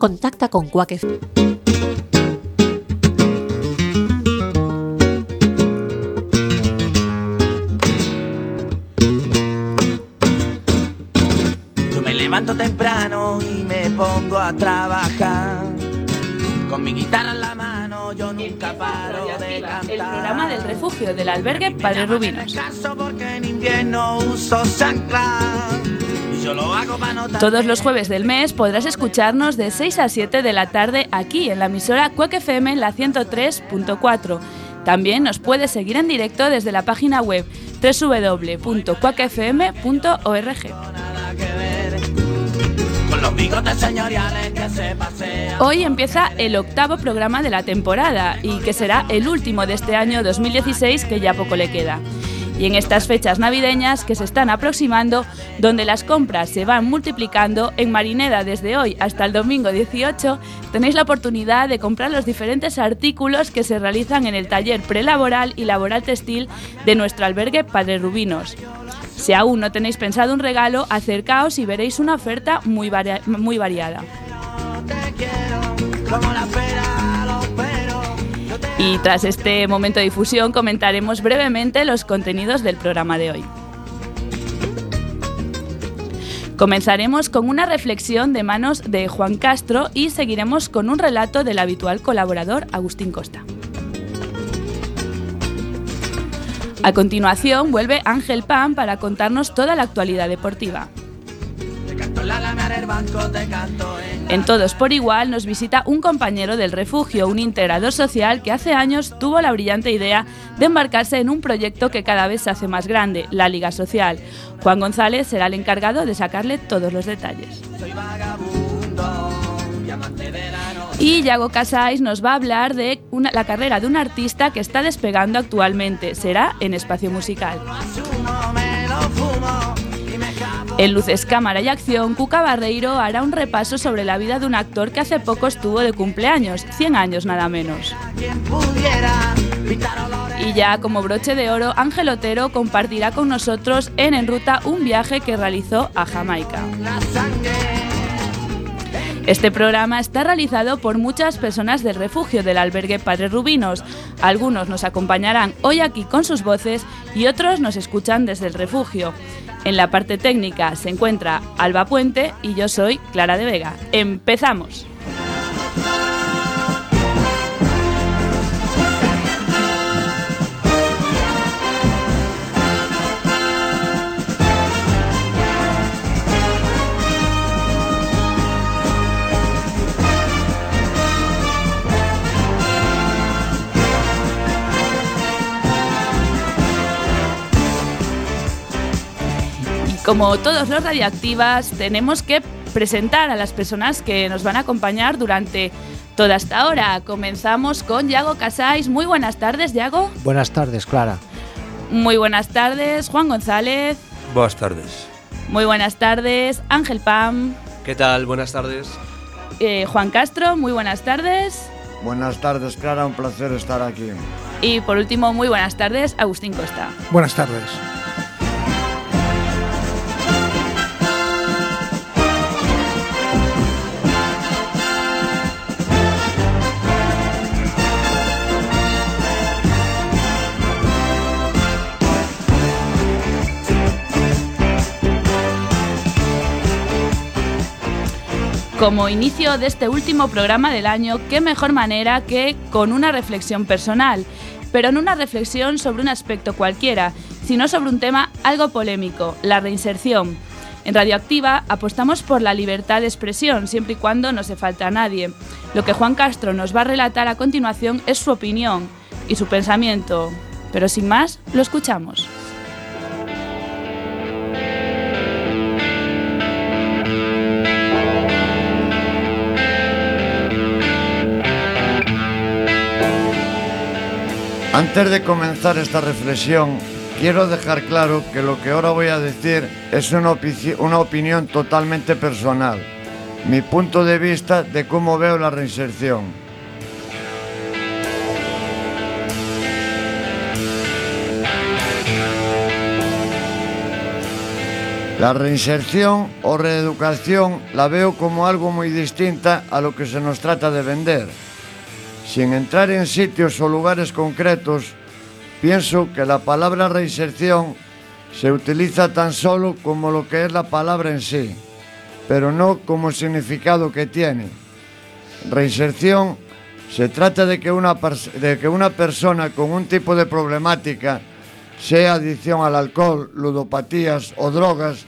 contacta con Quack Yo me levanto temprano y me pongo a trabajar. Con mi guitarra en la mano, yo nunca paro de cantar. El programa del refugio del albergue Padre Rubinos. Caso porque en invierno uso chanclas. Todos los jueves del mes podrás escucharnos de 6 a 7 de la tarde aquí en la emisora Quack FM la 103.4. También nos puedes seguir en directo desde la página web pasean. Hoy empieza el octavo programa de la temporada y que será el último de este año 2016 que ya poco le queda. Y en estas fechas navideñas que se están aproximando, donde las compras se van multiplicando, en Marineda desde hoy hasta el domingo 18 tenéis la oportunidad de comprar los diferentes artículos que se realizan en el taller prelaboral y laboral textil de nuestro albergue Padre Rubinos. Si aún no tenéis pensado un regalo, acercaos y veréis una oferta muy, muy variada. Y tras este momento de difusión comentaremos brevemente los contenidos del programa de hoy. Comenzaremos con una reflexión de manos de Juan Castro y seguiremos con un relato del habitual colaborador Agustín Costa. A continuación vuelve Ángel Pan para contarnos toda la actualidad deportiva. Canto en Todos por Igual nos visita un compañero del refugio, un integrador social que hace años tuvo la brillante idea de embarcarse en un proyecto que cada vez se hace más grande, la Liga Social. Juan González será el encargado de sacarle todos los detalles. Soy vagabundo y Yago Casais nos va a hablar de una- la carrera de un artista que está despegando actualmente. Será en espacio musical. Asumo, En Luces, Cámara y Acción, Cuca Barreiro hará un repaso sobre la vida de un actor que hace poco estuvo de cumpleaños, 100 años nada menos. Y ya como broche de oro, Ángel Otero compartirá con nosotros en En Ruta un viaje que realizó a Jamaica. Este programa está realizado por muchas personas del refugio del albergue Padre Rubinos. Algunos nos acompañarán hoy aquí con sus voces y otros nos escuchan desde el refugio. En la parte técnica se encuentra Alba Puente y yo soy Clara de Vega. ¡Empezamos! Como todos los radioactivas, tenemos que presentar a las personas que nos van a acompañar durante toda esta hora. Comenzamos con Yago Casais. Muy buenas tardes, Yago. Buenas tardes, Clara. Muy buenas tardes, Juan González. Buenas tardes. Muy buenas tardes, Ángel Pam. ¿Qué tal? Buenas tardes. Eh, Juan Castro, muy buenas tardes. Buenas tardes, Clara, un placer estar aquí. Y por último, muy buenas tardes, Agustín Costa. Buenas tardes. Como inicio de este último programa del año, qué mejor manera que con una reflexión personal, pero no una reflexión sobre un aspecto cualquiera, sino sobre un tema algo polémico, la reinserción. En Radioactiva apostamos por la libertad de expresión, siempre y cuando no se falta a nadie. Lo que Juan Castro nos va a relatar a continuación es su opinión y su pensamiento. Pero sin más, lo escuchamos. Antes de comenzar esta reflexión, quiero dejar claro que lo que ahora voy a decir es una, una opinión totalmente personal, mi punto de vista de cómo veo la reinserción. La reinserción o reeducación la veo como algo muy distinta a lo que se nos trata de vender. Sin entrar en sitios o lugares concretos, pienso que la palabra reinserción se utiliza tan solo como lo que es la palabra en sí, pero no como el significado que tiene. Reinserción se trata de que una, de que una persona con un tipo de problemática, sea adicción al alcohol, ludopatías o drogas,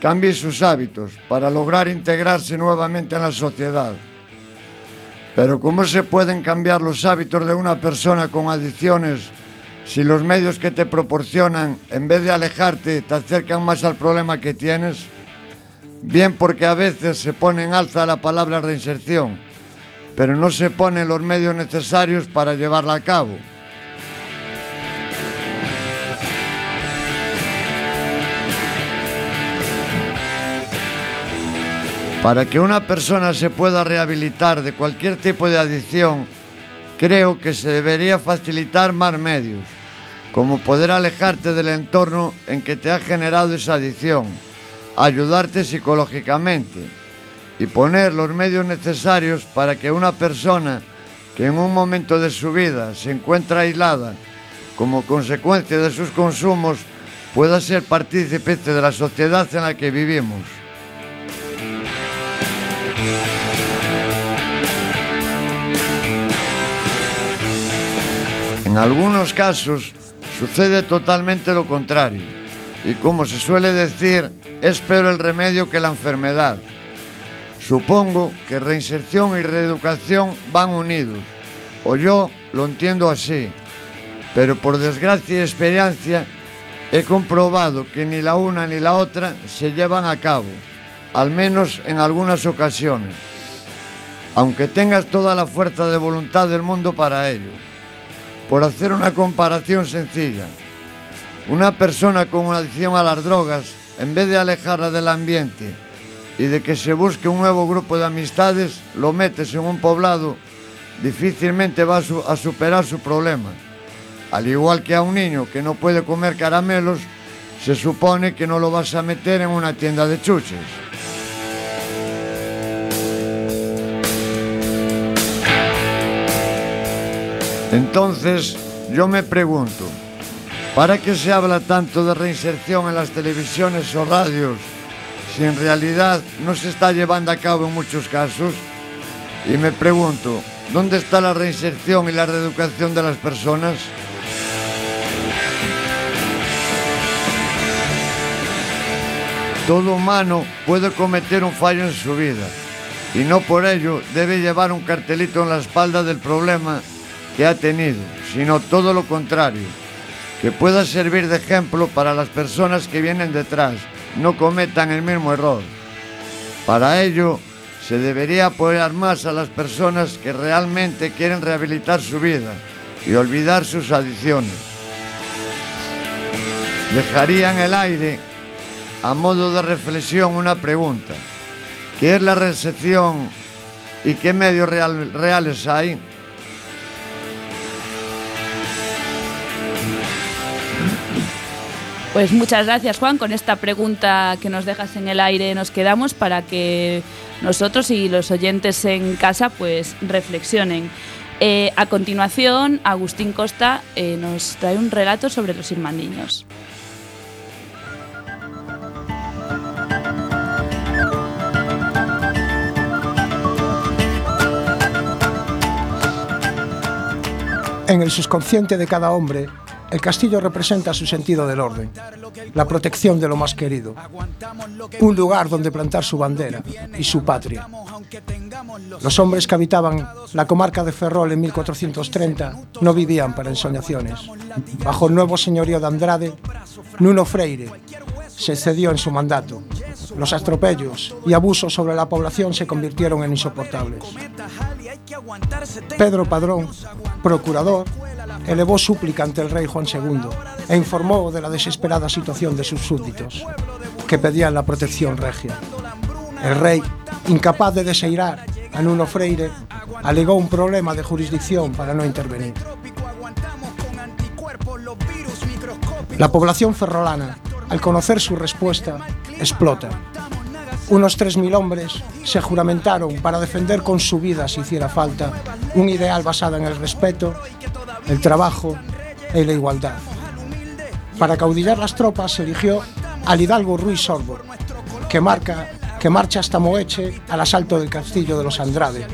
cambie sus hábitos para lograr integrarse nuevamente en la sociedad. Pero ¿cómo se pueden cambiar los hábitos de una persona con adicciones si los medios que te proporcionan, en vez de alejarte, te acercan más al problema que tienes? Bien porque a veces se pone en alza la palabra reinserción, pero no se ponen los medios necesarios para llevarla a cabo. Para que una persona se pueda rehabilitar de cualquier tipo de adicción, creo que se debería facilitar más medios, como poder alejarte del entorno en que te ha generado esa adicción, ayudarte psicológicamente y poner los medios necesarios para que una persona que en un momento de su vida se encuentra aislada como consecuencia de sus consumos pueda ser partícipe de la sociedad en la que vivimos. En algunos casos sucede totalmente lo contrario y como se suele decir, es peor el remedio que la enfermedad. Supongo que reinserción y reeducación van unidos, o yo lo entiendo así, pero por desgracia y experiencia he comprobado que ni la una ni la otra se llevan a cabo, al menos en algunas ocasiones, aunque tengas toda la fuerza de voluntad del mundo para ello. Por hacer una comparación sencilla, una persona con una adicción a las drogas, en vez de alejarla del ambiente y de que se busque un nuevo grupo de amistades, lo metes en un poblado, difícilmente va a, superar su problema. Al igual que a un niño que no puede comer caramelos, se supone que no lo vas a meter en una tienda de chuches. Entonces, yo me pregunto, ¿para qué se habla tanto de reinserción en las televisiones o radios si en realidad no se está llevando a cabo en muchos casos? Y me pregunto, ¿dónde está la reinserción y la reeducación de las personas? Todo humano puede cometer un fallo en su vida y no por ello debe llevar un cartelito en la espalda del problema que ha tenido, sino todo lo contrario, que pueda servir de ejemplo para las personas que vienen detrás, no cometan el mismo error. Para ello, se debería apoyar más a las personas que realmente quieren rehabilitar su vida y olvidar sus adicciones. Dejaría en el aire, a modo de reflexión, una pregunta. ¿Qué es la recepción y qué medios reales hay? Pues muchas gracias Juan, con esta pregunta que nos dejas en el aire nos quedamos para que nosotros y los oyentes en casa pues reflexionen. Eh, a continuación, Agustín Costa eh, nos trae un relato sobre los irmandiños. En el subconsciente de cada hombre el castillo representa su sentido del orden, la protección de lo más querido, un lugar donde plantar su bandera y su patria. Los hombres que habitaban la comarca de Ferrol en 1430 no vivían para ensoñaciones. Bajo el nuevo señorío de Andrade, Nuno Freire se cedió en su mandato. Los atropellos y abusos sobre la población se convirtieron en insoportables. Pedro Padrón, procurador, elevó súplica ante el rey Juan II e informó de la desesperada situación de sus súbditos, que pedían la protección regia. El rey, incapaz de deseirar a Nuno Freire, alegó un problema de jurisdicción para no intervenir. La población ferrolana, al conocer su respuesta, explota. Unos 3.000 hombres se juramentaron para defender con su vida, si hiciera falta, un ideal basado en el respeto, el trabajo y la igualdad. Para caudillar las tropas se eligió al hidalgo Ruiz Sorbo, que, marca, que marcha hasta Moeche al asalto del castillo de los Andrade,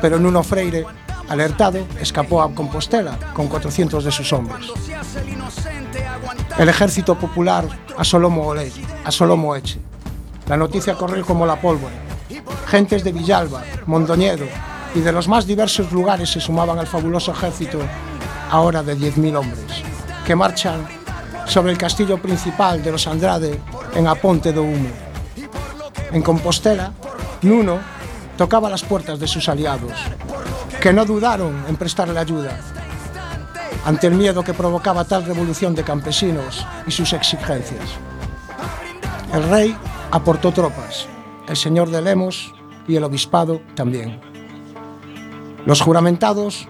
pero Nuno Freire, alertado, escapó a Compostela con 400 de sus hombres. El ejército popular asoló Moeche. La noticia corrió como la pólvora. Gentes de Villalba, Mondoñedo y de los más diversos lugares se sumaban al fabuloso ejército, ahora de 10.000 hombres, que marchan sobre el castillo principal de los Andrade en Aponte do Humo. En Compostela, Nuno tocaba las puertas de sus aliados, que no dudaron en prestarle ayuda ante el miedo que provocaba tal revolución de campesinos y sus exigencias. El rey aportó tropas, el señor de Lemos y el obispado también. Los juramentados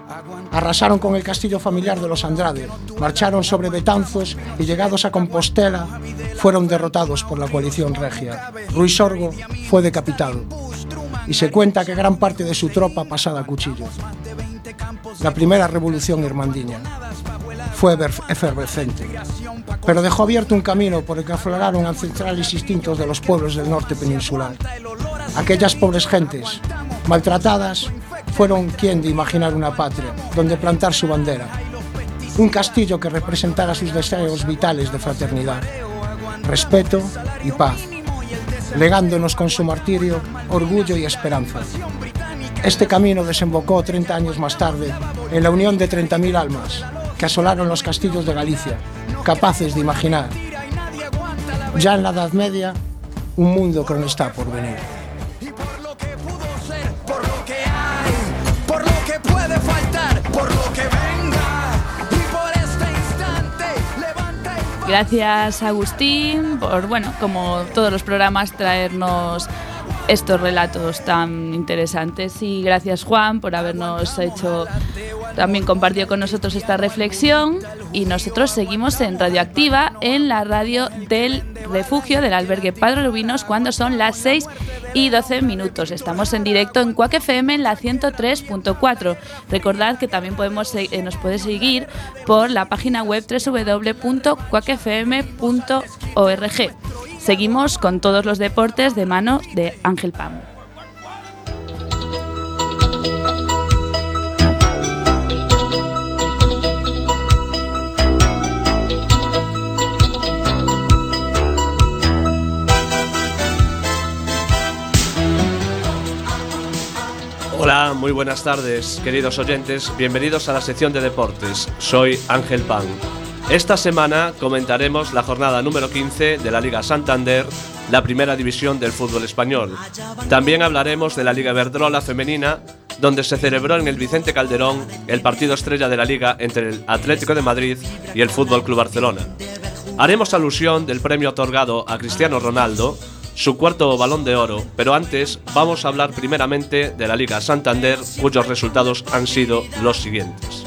arrasaron con el castillo familiar de los Andrade, marcharon sobre Betanzos y llegados a Compostela fueron derrotados por la coalición regia. Ruiz Orgo fue decapitado y se cuenta que gran parte de su tropa pasada a cuchillo. La primera revolución irmandiña. Fue efervescente, pero dejó abierto un camino por el que afloraron ancestrales instintos de los pueblos del norte peninsular. Aquellas pobres gentes, maltratadas, fueron quien de imaginar una patria donde plantar su bandera, un castillo que representara sus deseos vitales de fraternidad, respeto y paz, legándonos con su martirio orgullo y esperanza. Este camino desembocó 30 años más tarde en la unión de 30.000 almas que asolaron los castillos de Galicia, capaces de imaginar, ya en la Edad Media, un mundo que no está por venir. Gracias Agustín por, bueno, como todos los programas, traernos estos relatos tan interesantes y gracias Juan por habernos hecho también compartido con nosotros esta reflexión y nosotros seguimos en Radioactiva en la radio del refugio del albergue Padre Rubinos cuando son las 6 y 12 minutos. Estamos en directo en Cuac FM en la 103.4. Recordad que también podemos, eh, nos puede seguir por la página web www.cuacfm.org. Seguimos con todos los deportes de mano de Ángel Pam. Hola, muy buenas tardes, queridos oyentes. Bienvenidos a la sección de deportes. Soy Ángel Pan. Esta semana comentaremos la jornada número 15 de la Liga Santander, la primera división del fútbol español. También hablaremos de la Liga Verdrola femenina, donde se celebró en el Vicente Calderón el partido estrella de la liga entre el Atlético de Madrid y el Fútbol Club Barcelona. Haremos alusión del premio otorgado a Cristiano Ronaldo, su cuarto balón de oro, pero antes vamos a hablar primeramente de la Liga Santander, cuyos resultados han sido los siguientes.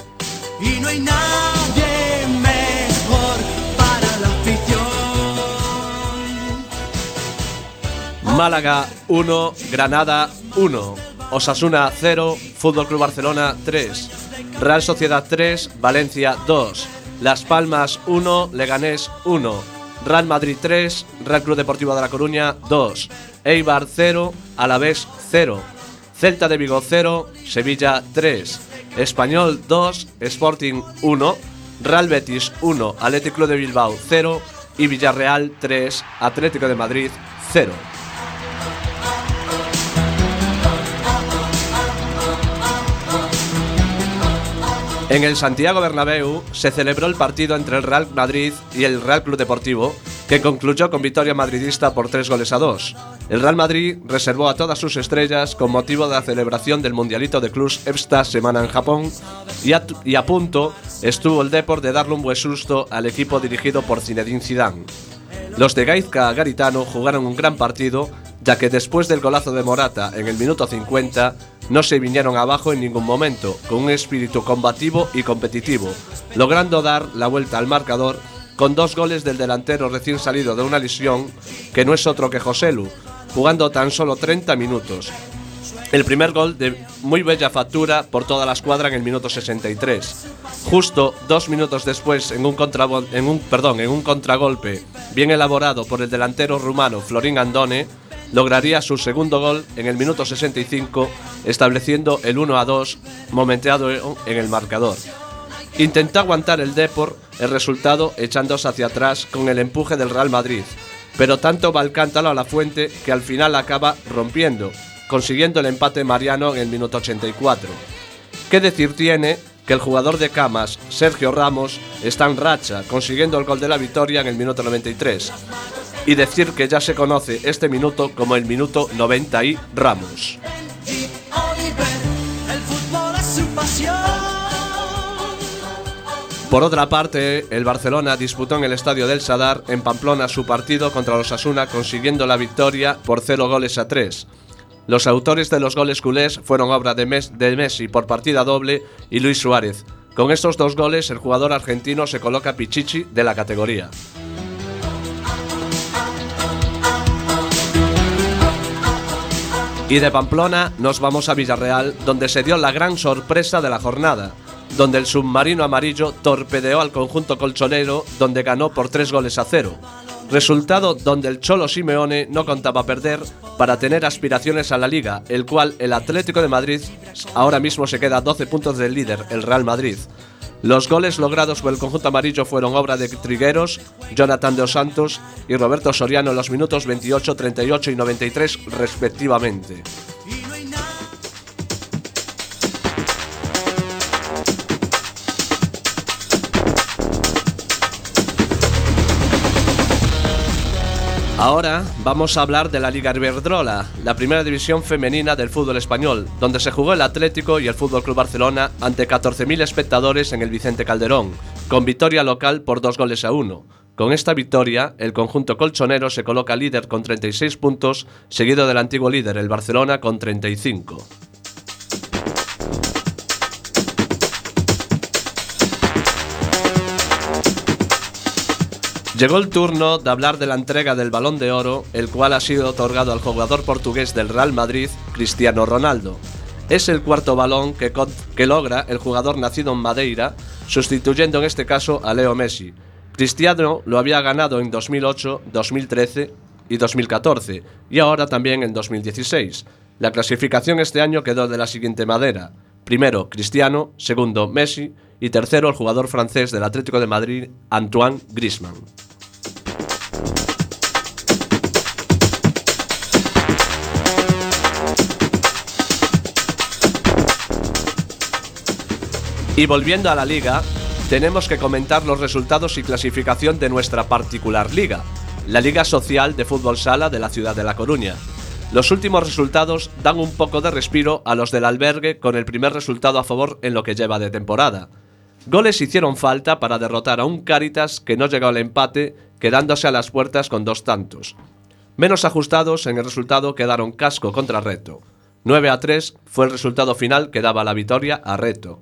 Málaga 1, Granada 1, Osasuna 0, Fútbol Club Barcelona 3, Real Sociedad 3, Valencia 2, Las Palmas 1, Leganés 1, Real Madrid 3, Real Club Deportivo de La Coruña 2, Eibar 0, Alavés 0, Celta de Vigo 0, Sevilla 3, Español 2, Sporting 1, Real Betis 1, Atlético de Bilbao 0 y Villarreal 3, Atlético de Madrid 0. En el Santiago Bernabéu se celebró el partido entre el Real Madrid y el Real Club Deportivo, que concluyó con victoria madridista por tres goles a dos. El Real Madrid reservó a todas sus estrellas con motivo de la celebración del Mundialito de Clubs esta semana en Japón y a, punto estuvo el Deport de darle un buen susto al equipo dirigido por Zinedine Zidane. Los de Gaizka Garitano jugaron un gran partido, ya que después del golazo de Morata en el minuto 50 no se vinieron abajo en ningún momento, con un espíritu combativo y competitivo, logrando dar la vuelta al marcador con dos goles del delantero recién salido de una lesión, que no es otro que Joselu, jugando tan solo 30 minutos. El primer gol de muy bella factura por toda la escuadra en el minuto 63. Justo dos minutos después, en un, perdón, en un contragolpe bien elaborado por el delantero rumano Florín Andone, lograría su segundo gol en el minuto 65, estableciendo el 1 a 2 momenteado en el marcador. Intentó aguantar el Depor el resultado echándose hacia atrás con el empuje del Real Madrid, pero tanto va el cántalo a la fuente que al final acaba rompiendo, consiguiendo el empate mariano en el minuto 84. ¿Qué decir tiene que el jugador de Camas, Sergio Ramos, está en racha, consiguiendo el gol de la victoria en el minuto 93? Y decir que ya se conoce este minuto como el minuto 90 y Ramos. Por otra parte, el Barcelona disputó en el estadio del Sadar en Pamplona su partido contra los Asuna consiguiendo la victoria por 0 goles a 3. Los autores de los goles culés fueron obra de, Messi por partida doble y Luis Suárez. Con estos dos goles, el jugador argentino se coloca pichichi de la categoría. Y de Pamplona nos vamos a Villarreal, donde se dio la gran sorpresa de la jornada donde el submarino amarillo torpedeó al conjunto colchonero, donde ganó por tres goles a cero. Resultado donde el Cholo Simeone no contaba perder para tener aspiraciones a la liga, el cual el Atlético de Madrid ahora mismo se queda a 12 puntos del líder, el Real Madrid. Los goles logrados por el conjunto amarillo fueron obra de Trigueros, Jonathan de Santos y Roberto Soriano en los minutos 28, 38 y 93 respectivamente. Ahora vamos a hablar de la Liga Iberdrola, la primera división femenina del fútbol español, donde se jugó el Atlético y el Fútbol Club Barcelona ante 14.000 espectadores en el Vicente Calderón, con victoria local por dos goles a uno. Con esta victoria, el conjunto colchonero se coloca líder con 36 puntos, seguido del antiguo líder, el Barcelona, con 35. Llegó el turno de hablar de la entrega del Balón de Oro, el cual ha sido otorgado al jugador portugués del Real Madrid, Cristiano Ronaldo. Es el cuarto balón que, logra el jugador nacido en Madeira, sustituyendo en este caso a Leo Messi. Cristiano lo había ganado en 2008, 2013 y 2014, y ahora también en 2016. La clasificación este año quedó de la siguiente manera. Primero, Cristiano, segundo, Messi y tercero, el jugador francés del Atlético de Madrid, Antoine Griezmann. Y volviendo a la liga, tenemos que comentar los resultados y clasificación de nuestra particular liga, la Liga Social de Fútbol Sala de la ciudad de La Coruña. Los últimos resultados dan un poco de respiro a los del albergue con el primer resultado a favor en lo que lleva de temporada. Goles hicieron falta para derrotar a un Caritas que no llegó al empate, quedándose a las puertas con dos tantos. Menos ajustados en el resultado quedaron Casco contra Reto. 9 a 3 fue el resultado final que daba la victoria a Reto.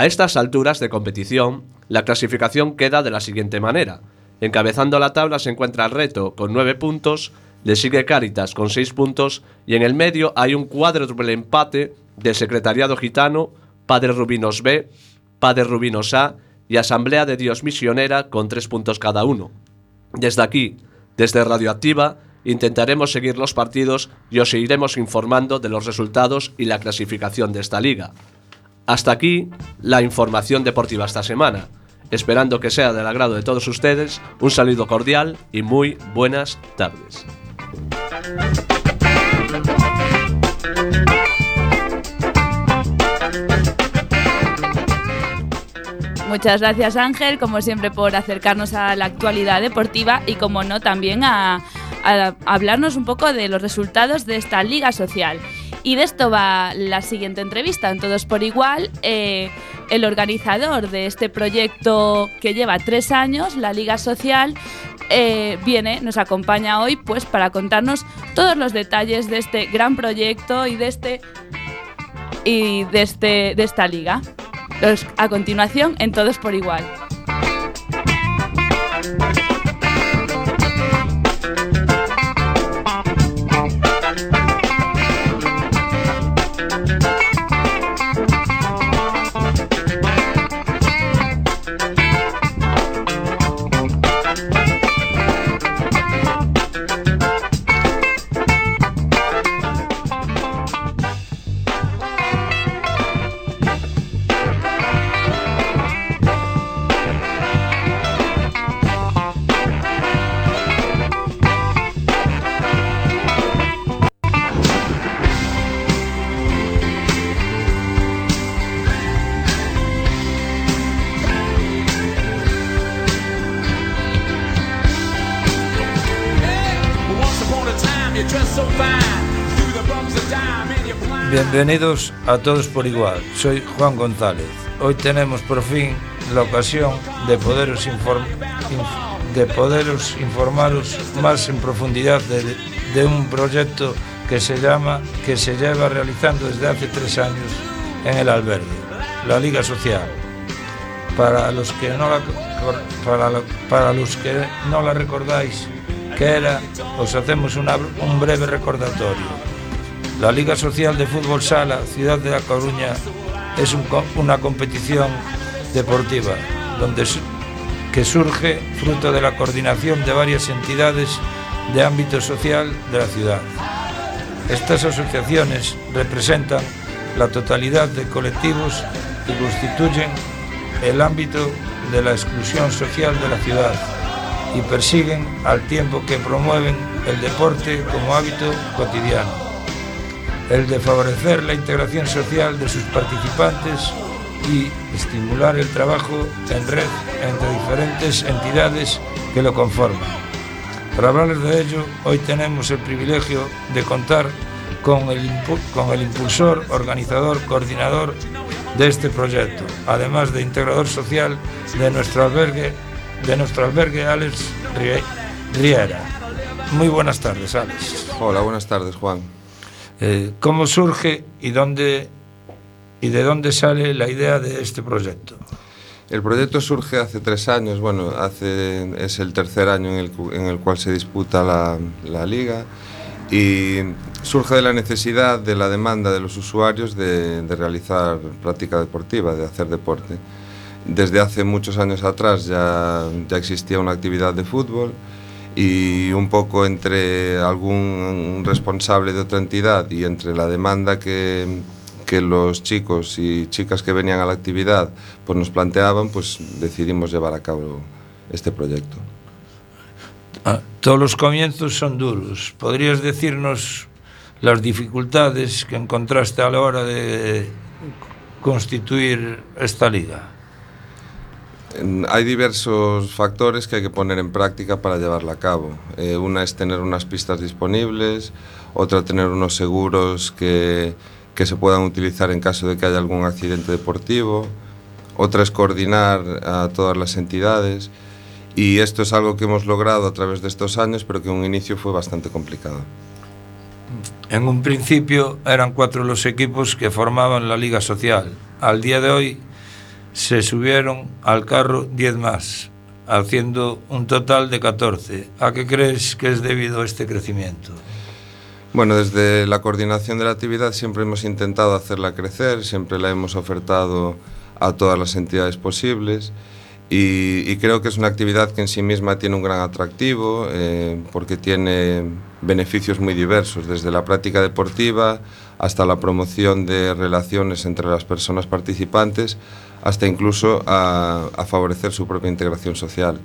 A estas alturas de competición, la clasificación queda de la siguiente manera. Encabezando la tabla se encuentra Reto con 9 puntos, le sigue Caritas con 6 puntos y en el medio hay un cuádruple empate de Secretariado Gitano, Padre Rubinos B, Padre Rubinos A y Asamblea de Dios Misionera con 3 puntos cada uno. Desde aquí, desde Radioactiva, intentaremos seguir los partidos y os seguiremos informando de los resultados y la clasificación de esta liga. Hasta aquí la información deportiva esta semana. Esperando que sea del agrado de todos ustedes, un saludo cordial y muy buenas tardes. Muchas gracias Ángel, como siempre, por acercarnos a la actualidad deportiva y, como no, también a, hablarnos un poco de los resultados de esta liga social. Y de esto va la siguiente entrevista, en Todos por Igual. Eh, el organizador de este proyecto que lleva tres años, la Liga Social, eh, viene, nos acompaña hoy pues para contarnos todos los detalles de este gran proyecto y de este y de este de esta liga. A continuación en Todos por igual. Benvenidos a todos por igual. Soy Juan González. Hoy tenemos por fin la ocasión de poderos, inform inf de poderos informaros más en profundidad de, de, un proyecto que se llama que se lleva realizando desde hace tres años en el albergue, la Liga Social. Para los que no la, para, lo, para los que no la recordáis, que era, os hacemos una, un breve recordatorio. La Liga Social de Fútbol Sala, Ciudad de La Coruña, es un, una competición deportiva donde, que surge fruto de la coordinación de varias entidades de ámbito social de la ciudad. Estas asociaciones representan la totalidad de colectivos que constituyen el ámbito de la exclusión social de la ciudad y persiguen al tiempo que promueven el deporte como hábito cotidiano el de favorecer la integración social de sus participantes y estimular el trabajo en red entre diferentes entidades que lo conforman. Para hablarles de ello, hoy tenemos el privilegio de contar con el, con el impulsor, organizador, coordinador de este proyecto, además de integrador social de nuestro albergue, de nuestro albergue Alex Riera. Muy buenas tardes, Alex. Hola, buenas tardes, Juan. Eh, ¿Cómo surge y, dónde, y de dónde sale la idea de este proyecto? El proyecto surge hace tres años, bueno, hace, es el tercer año en el, en el cual se disputa la, la, liga y surge de la necesidad, de la demanda de los usuarios de, de realizar práctica deportiva, de hacer deporte. Desde hace muchos años atrás ya, ya existía una actividad de fútbol, e un pouco entre algún responsable de outra entidad e entre la demanda que que los chicos y chicas que venían a la actividad pues nos planteaban, pues decidimos llevar a cabo este proyecto. Ah, todos los comienzos son duros. ¿Podrías decirnos las dificultades que encontraste a la hora de constituir esta liga? Hay diversos factores que hay que poner en práctica para llevarla a cabo. Eh, una es tener unas pistas disponibles, otra tener unos seguros que, que se puedan utilizar en caso de que haya algún accidente deportivo, otra es coordinar a todas las entidades y esto es algo que hemos logrado a través de estos años, pero que en un inicio fue bastante complicado. En un principio eran cuatro los equipos que formaban la Liga Social. Al día de hoy se subieron al carro 10 más, haciendo un total de 14. ¿A qué crees que es debido a este crecimiento? Bueno, desde la coordinación de la actividad siempre hemos intentado hacerla crecer, siempre la hemos ofertado a todas las entidades posibles y, creo que es una actividad que en sí misma tiene un gran atractivo eh, porque tiene beneficios muy diversos, desde la práctica deportiva hasta la promoción de relaciones entre las personas participantes, hasta incluso a, a favorecer su propia integración social.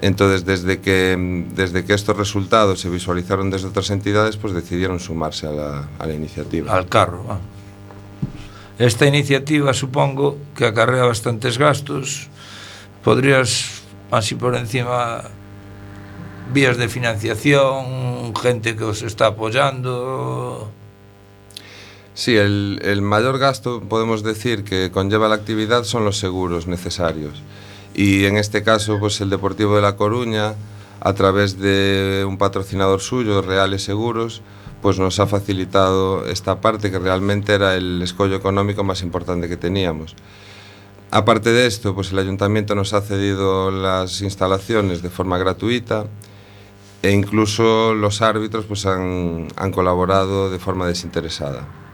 Entonces, desde que, desde que estos resultados se visualizaron desde otras entidades, pues decidieron sumarse a la, a la iniciativa. Al carro. Ah. Esta iniciativa supongo que acarrea bastantes gastos. ¿Podrías, así por encima, vías de financiación, gente que os está apoyando? Sí, el, mayor gasto podemos decir que conlleva la actividad son los seguros necesarios. Y en este caso, pues el Deportivo de La Coruña, a través de un patrocinador suyo, Reales Seguros, pues nos ha facilitado esta parte que realmente era el escollo económico más importante que teníamos. Aparte de esto, pues el ayuntamiento nos ha cedido las instalaciones de forma gratuita e incluso los árbitros pues han colaborado de forma desinteresada.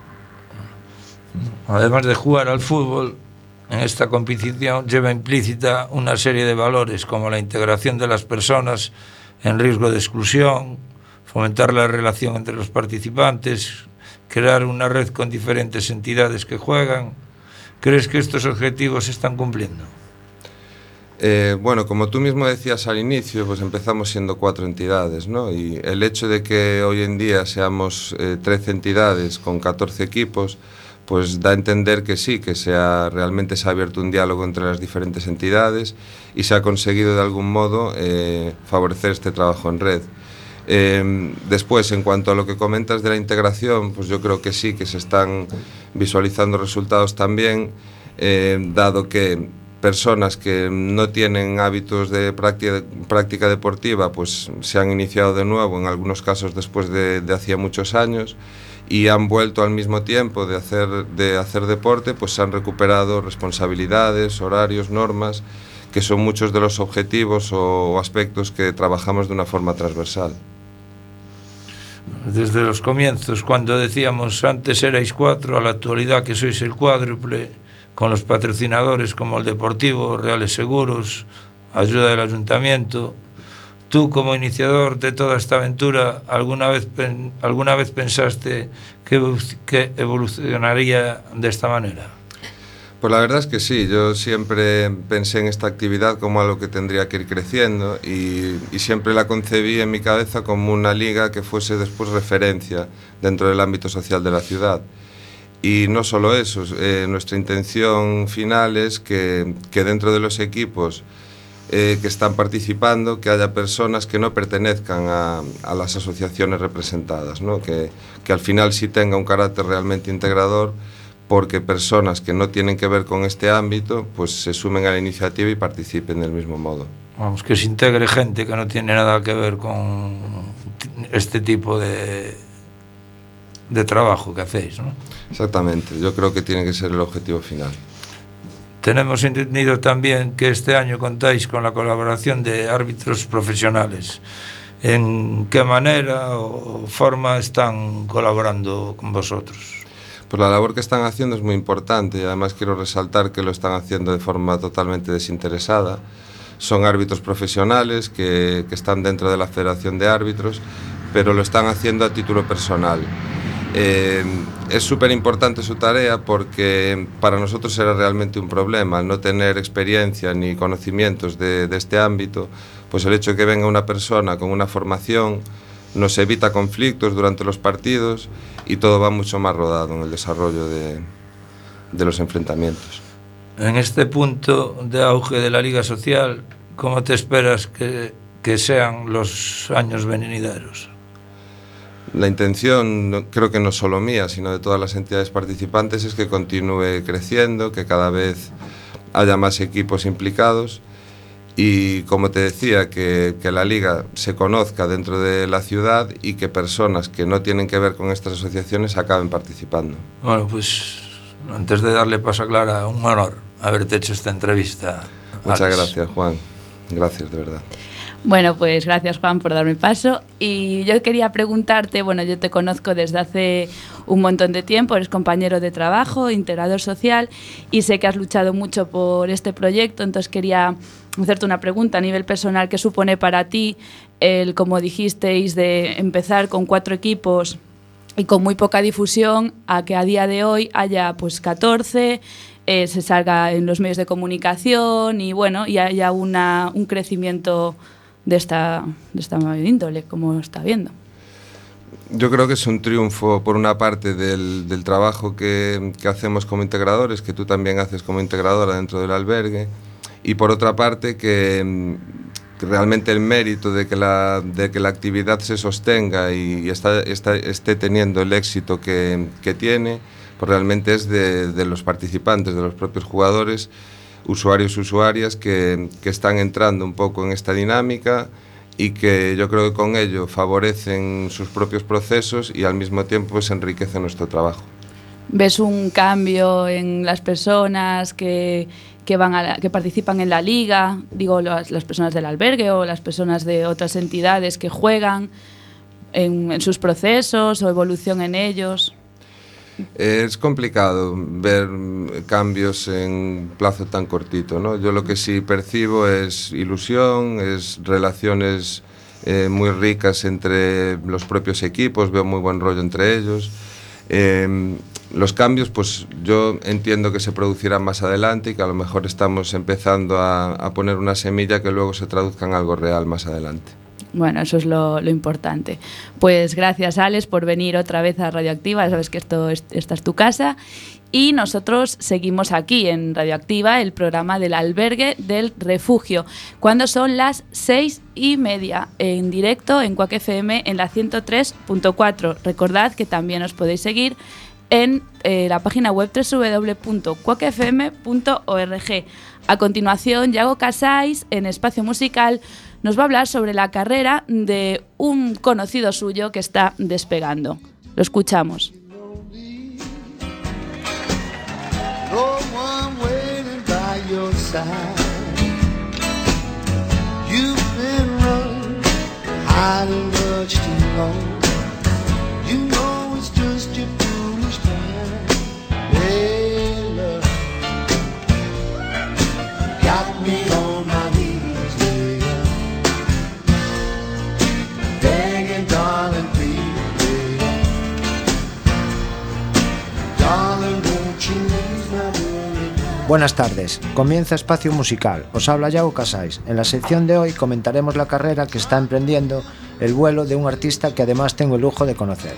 Además de jugar al fútbol, en esta competición lleva implícita una serie de valores como la integración de las personas en riesgo de exclusión, fomentar la relación entre los participantes, crear una red con diferentes entidades que juegan. ¿Crees que estos objetivos se están cumpliendo? Eh, bueno, como tú mismo decías al inicio, pues empezamos siendo cuatro entidades, ¿no? Y el hecho de que hoy en día seamos eh, 13 entidades con 14 equipos, pues da a entender que sí, que se realmente se ha abierto un diálogo entre las diferentes entidades y se ha conseguido de algún modo eh, favorecer este trabajo en red. Eh, después, en cuanto a lo que comentas de la integración, pues yo creo que sí, que se están visualizando resultados también, eh, dado que personas que no tienen hábitos de práctica, deportiva, pues se han iniciado de nuevo, en algunos casos después de, de hacía muchos años, y han vuelto al mismo tiempo de hacer, de hacer deporte, pues se han recuperado responsabilidades, horarios, normas, que son muchos de los objetivos o aspectos que trabajamos de una forma transversal. Desde los comienzos, cuando decíamos antes erais cuatro, a la actualidad que sois el cuádruple, con los patrocinadores como el Deportivo, Reales Seguros, ayuda del Ayuntamiento, Tú, como iniciador de toda esta aventura, ¿alguna vez, alguna vez pensaste que, que evolucionaría de esta manera? Pues la verdad es que sí, yo siempre pensé en esta actividad como algo que tendría que ir creciendo y, siempre la concebí en mi cabeza como una liga que fuese después referencia dentro del ámbito social de la ciudad. Y no solo eso, eh, nuestra intención final es que, que dentro de los equipos eh, que están participando, que haya personas que no pertenezcan a, a las asociaciones representadas, ¿no? que, que al final sí tenga un carácter realmente integrador porque personas que no tienen que ver con este ámbito pues se sumen a la iniciativa y participen del mismo modo. Vamos, que se integre gente que no tiene nada que ver con este tipo de, de trabajo que hacéis, ¿no? Exactamente, yo creo que tiene que ser el objetivo final. Tenemos entendido también que este año contáis con la colaboración de árbitros profesionales. ¿En qué manera o forma están colaborando con vosotros? Pues la labor que están haciendo es muy importante y además quiero resaltar que lo están haciendo de forma totalmente desinteresada. Son árbitros profesionales que, que están dentro de la Federación de Árbitros, pero lo están haciendo a título personal Eh, es súper importante su tarea porque para nosotros era realmente un problema no tener experiencia ni conocimientos de, de, este ámbito, pues el hecho de que venga una persona con una formación nos evita conflictos durante los partidos y todo va mucho más rodado en el desarrollo de, de los enfrentamientos. En este punto de auge de la Liga Social, ¿cómo te esperas que, que sean los años venideros? La intención, creo que no solo mía, sino de todas las entidades participantes, es que continúe creciendo, que cada vez haya más equipos implicados y, como te decía, que, que, la liga se conozca dentro de la ciudad y que personas que no tienen que ver con estas asociaciones acaben participando. Bueno, pues antes de darle paso a Clara, un honor haberte hecho esta entrevista. Muchas Alex. gracias, Juan. Gracias, de verdad. Bueno, pues gracias Juan por darme paso. Y yo quería preguntarte, bueno, yo te conozco desde hace un montón de tiempo, eres compañero de trabajo, integrador social, y sé que has luchado mucho por este proyecto, entonces quería hacerte una pregunta a nivel personal, ¿qué supone para ti el, como dijisteis, de empezar con cuatro equipos y con muy poca difusión a que a día de hoy haya pues 14 eh, se salga en los medios de comunicación y bueno y haya una, un crecimiento de esta, de esta índole, como está viendo. Yo creo que es un triunfo, por una parte, del, del trabajo que, que, hacemos como integradores, que tú también haces como integradora dentro del albergue, y por otra parte, que, realmente el mérito de que la, de que la actividad se sostenga y, y está, está, esté teniendo el éxito que, que tiene, pues realmente es de, de los participantes, de los propios jugadores, usuarios, usuarias que, que están entrando un poco en esta dinámica y que yo creo que con ello favorecen sus propios procesos y al mismo tiempo pues, enriquecen nuestro trabajo. ¿Ves un cambio en las personas que, que, van a que participan en la liga? Digo, las, las, personas del albergue o las personas de otras entidades que juegan en, en sus procesos o evolución en ellos. Es complicado ver cambios en plazo tan cortito, ¿no? Yo lo que sí percibo es ilusión, es relaciones eh, muy ricas entre los propios equipos, veo muy buen rollo entre ellos. Eh, los cambios, pues yo entiendo que se producirán más adelante y que a lo mejor estamos empezando a poner una semilla que luego se traduzca en algo real más adelante. Bueno, eso es lo, importante. Pues gracias, Alex, por venir otra vez a Radioactiva. Sabes que esto es, esta es tu casa. Y nosotros seguimos aquí en Radioactiva, el programa del albergue del refugio, cuando son las seis y media, en directo en Cuac FM en la 103.4. Recordad que también os podéis seguir en eh, la página web www.cuacfm.org. A continuación, Yago Casais, en Espacio Musical, nos va a hablar sobre la carrera de un conocido suyo que está despegando. Lo escuchamos. Buenas tardes, comienza Espacio Musical, os habla Yago Casais. En la sección de hoy comentaremos la carrera que está emprendiendo el vuelo de un artista que además tengo el lujo de conocer.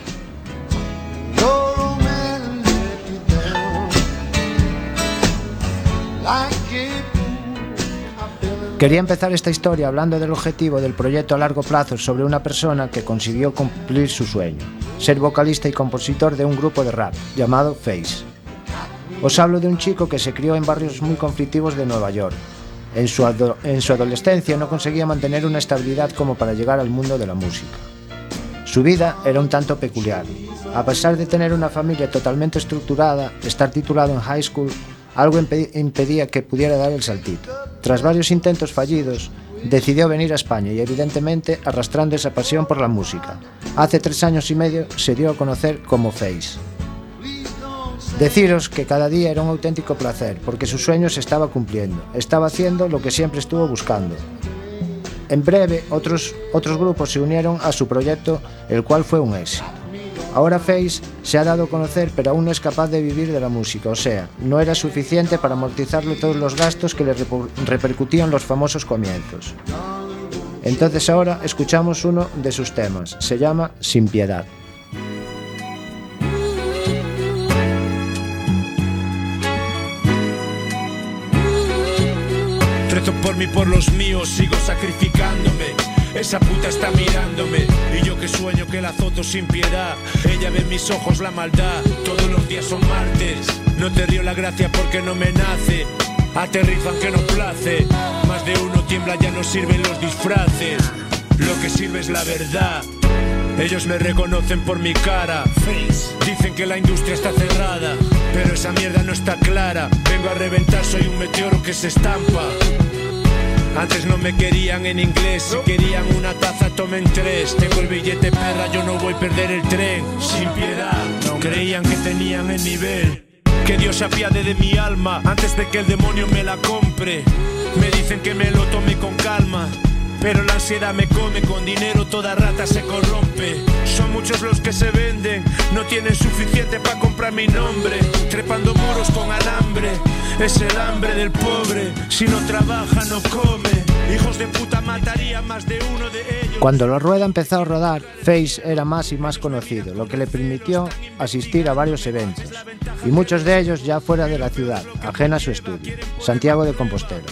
Quería empezar esta historia hablando del objetivo del proyecto a largo plazo sobre una persona que consiguió cumplir su sueño, ser vocalista y compositor de un grupo de rap llamado Face. Os hablo de un chico que se crió en barrios muy conflictivos de Nueva York. En su, en su adolescencia no conseguía mantener una estabilidad como para llegar al mundo de la música. Su vida era un tanto peculiar. A pesar de tener una familia totalmente estructurada, estar titulado en high school, algo impedía que pudiera dar el saltito. Tras varios intentos fallidos, decidió venir a España y evidentemente arrastrando esa pasión por la música. Hace tres años y medio se dio a conocer como Face. Deciros que cada día era un auténtico placer, porque su sueño se estaba cumpliendo, estaba haciendo lo que siempre estuvo buscando. En breve, otros, otros grupos se unieron a su proyecto, el cual fue un éxito. Ahora Face se ha dado a conocer, pero aún no es capaz de vivir de la música, o sea, no era suficiente para amortizarle todos los gastos que le repercutían los famosos comienzos. Entonces ahora escuchamos uno de sus temas, se llama Sin Piedad. Por por los míos, sigo sacrificándome. Esa puta está mirándome y yo que sueño que la azoto sin piedad. Ella ve en mis ojos la maldad, todos los días son martes. No te dio la gracia porque no me nace. Aterrizan que no place. Más de uno tiembla, ya no sirven los disfraces. Lo que sirve es la verdad. Ellos me reconocen por mi cara. Dicen que la industria está cerrada, pero esa mierda no está clara. Vengo a reventar, soy un meteoro que se estampa. Antes no me querían en inglés, si querían una taza tomen tres. Tengo el billete perra, yo no voy a perder el tren. Sin piedad, creían que tenían el nivel. Que Dios se apiade de mi alma antes de que el demonio me la compre. Me dicen que me lo tome con calma. Pero la ansiedad me come, con dinero toda rata se corrompe. Son muchos los que se venden, no tienen suficiente para comprar mi nombre. Trepando muros con alambre, es el hambre del pobre. Si no trabaja, no come. Hijos de puta mataría más de uno de ellos. Cuando la rueda empezó a rodar, Face era más y más conocido, lo que le permitió asistir a varios eventos, y muchos de ellos ya fuera de la ciudad, ajena a su estudio, Santiago de Compostela.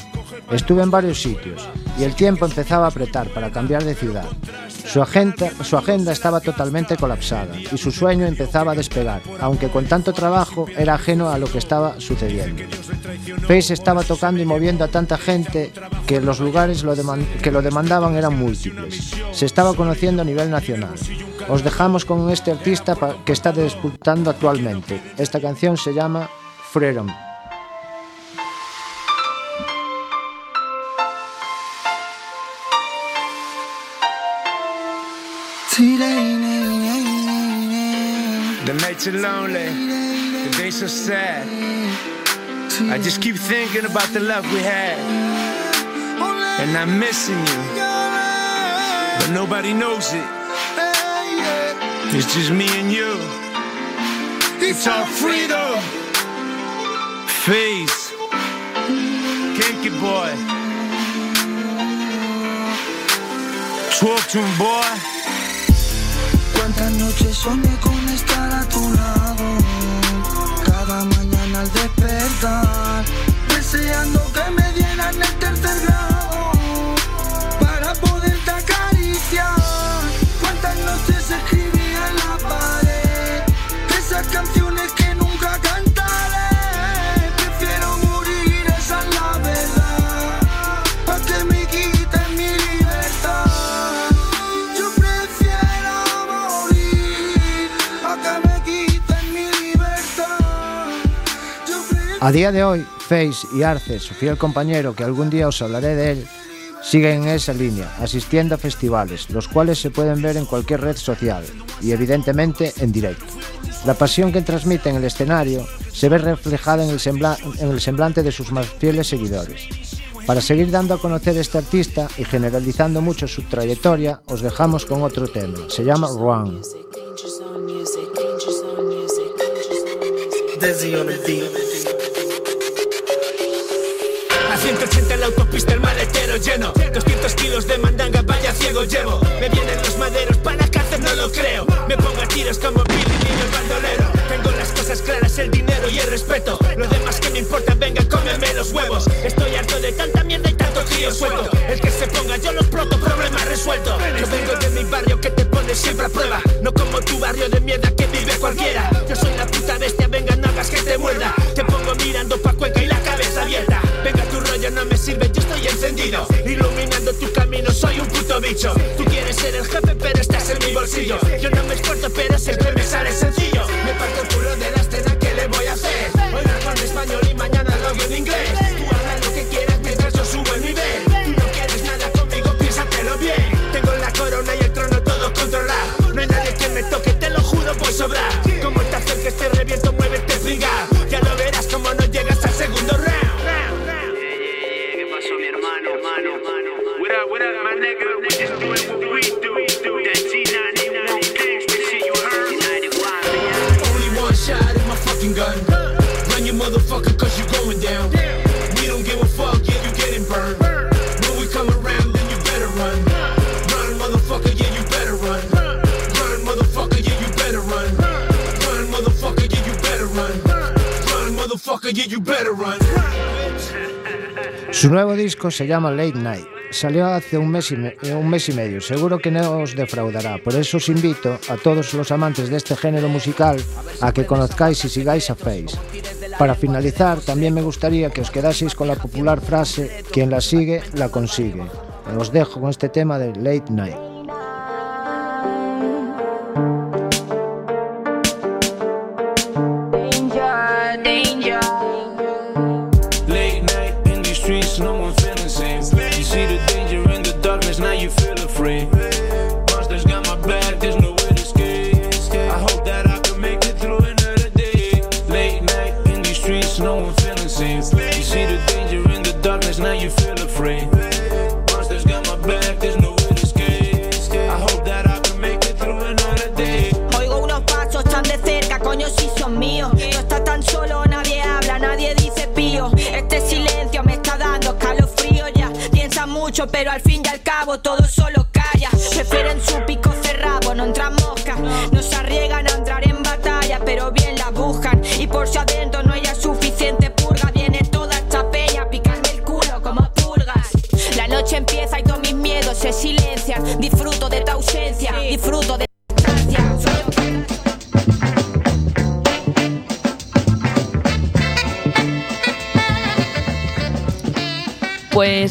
Estuve en varios sitios y el tiempo empezaba a apretar para cambiar de ciudad. Su agenda, estaba totalmente colapsada y su sueño empezaba a despegar, aunque con tanto trabajo era ajeno a lo que estaba sucediendo. Face estaba tocando y moviendo a tanta gente que los lugares que lo demandaban eran múltiples. Se estaba conociendo a nivel nacional. Os dejamos con este artista que está disputando actualmente. Esta canción se llama Freedom. Nights are lonely, the days so sad. I just keep thinking about the love we had. And I'm missing you. But nobody knows it. It's just me and you. It's our freedom. Face. Kinky boy. Talk to him, boy. Cuántas noches soñé con estar a tu lado. Cada mañana al despertar, deseando que me dieran el tercer grado A día de hoy, Face y Arce, su fiel compañero, que algún día os hablaré de él, siguen en esa línea, asistiendo a festivales, los cuales se pueden ver en cualquier red social y evidentemente en directo. La pasión que transmite en el escenario se ve reflejada en el, semblante de sus más fieles seguidores. Para seguir dando a conocer este artista y generalizando mucho su trayectoria, os dejamos con otro tema. Se llama Run. 180 en la autopista el maletero lleno. 200 kilos de mandanga, vaya ciego llevo. Me vienen los maderos para cárcel, no lo creo. Me pongo a tiros como Billy Niño el bandolero las cosas claras, el dinero y el respeto. Lo demás que me importa, venga, cómeme los huevos. Estoy harto de tanta mierda y tanto tío suelto. El que se ponga, yo los proto, problema resuelto. Yo vengo de mi barrio que te pone siempre a prueba. No como tu barrio de mierda que vive cualquiera. Yo soy la puta bestia, venga, no hagas que te muerda. Te pongo mirando pa' Cuenca y la cabeza abierta. Venga, tu rollo no me sirve, yo estoy encendido. Iluminando tu camino, soy un puto bicho. Tú quieres ser el jefe, pero estás en mi bolsillo. Yo no me esfuerzo, pero siempre me sale sencillo. Me parto el culo inglés disco se llama Late Night. Salió hace un mes, y me- eh, un mes y medio. Seguro que no os defraudará. Por eso os invito a todos los amantes de este género musical a que conozcáis y sigáis a Face. Para finalizar, también me gustaría que os quedaseis con la popular frase quien la sigue, la consigue. Os dejo con este tema de Late Night.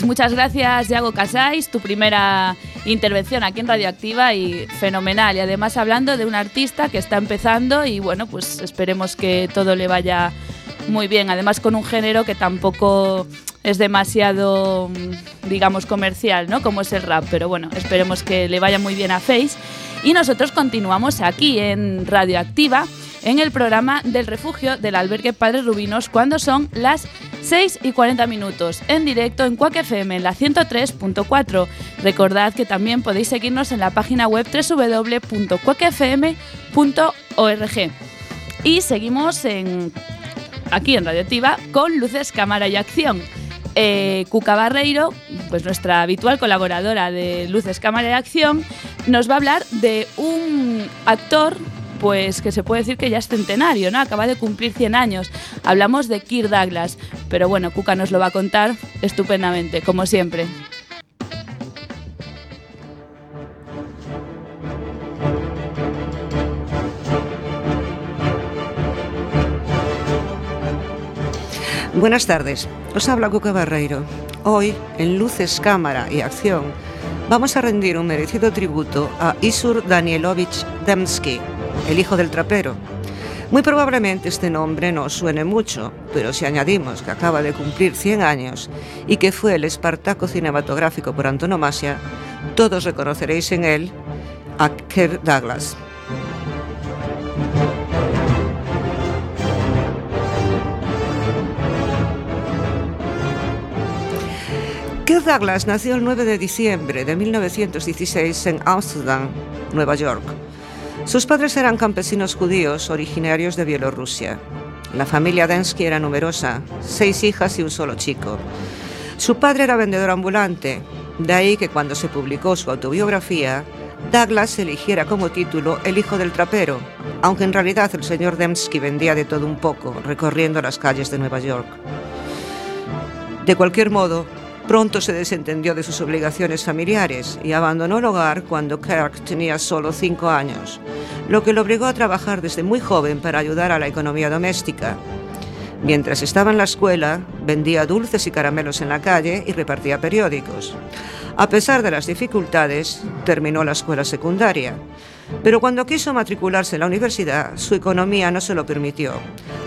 Pues muchas gracias, Yago Casais, tu primera intervención aquí en Radioactiva y fenomenal. Y además hablando de un artista que está empezando y bueno, pues esperemos que todo le vaya muy bien. Además con un género que tampoco es demasiado, mm, digamos, comercial, ¿no? Como es el rap. Pero bueno, esperemos que le vaya muy bien a Face. Y nosotros continuamos aquí en Radioactiva en el programa del refugio del albergue Padres Rubinos cuando son las 6 y 40 minutos en directo en Quack FM en la 103.4. Recordad que también podéis seguirnos en la página web www.quackfm.org. Y seguimos en, aquí en Radioactiva con Luces, Cámara y Acción. Eh, Cuca Barreiro, pues nuestra habitual colaboradora de Luces Cámara de Acción, nos va a hablar de un actor pues que se puede decir que ya es centenario, ¿no? Acaba de cumplir 100 años. Hablamos de Kirk Douglas, pero bueno, Cuca nos lo va a contar estupendamente, como siempre. Buenas tardes, os habla Cuca Barreiro. Hoy, en Luces, Cámara y Acción, vamos a rendir un merecido tributo a Isur Danielovich Demsky, el hijo del trapero. Muy probablemente este nombre no suene mucho, pero si añadimos que acaba de cumplir 100 años y que fue el Espartaco cinematográfico por antonomasia, todos reconoceréis en él a Kirk Douglas. Kirk Douglas nació el 9 de diciembre de 1916 en Amsterdam, Nueva York. Sus padres eran campesinos judíos originarios de Bielorrusia. La familia Densky era numerosa, seis hijas y un solo chico. Su padre era vendedor ambulante, de ahí que cuando se publicó su autobiografía, Douglas eligiera como título El hijo del trapero, aunque en realidad el señor Dembski vendía de todo un poco, recorriendo las calles de Nueva York. De cualquier modo, pronto se desentendió de sus obligaciones familiares y abandonó el hogar cuando Kirk tenía solo cinco años, lo que lo obligó a trabajar desde muy joven para ayudar a la economía doméstica. Mientras estaba en la escuela, vendía dulces y caramelos en la calle y repartía periódicos. A pesar de las dificultades, terminó la escuela secundaria. Pero cuando quiso matricularse en la universidad, su economía no se lo permitió.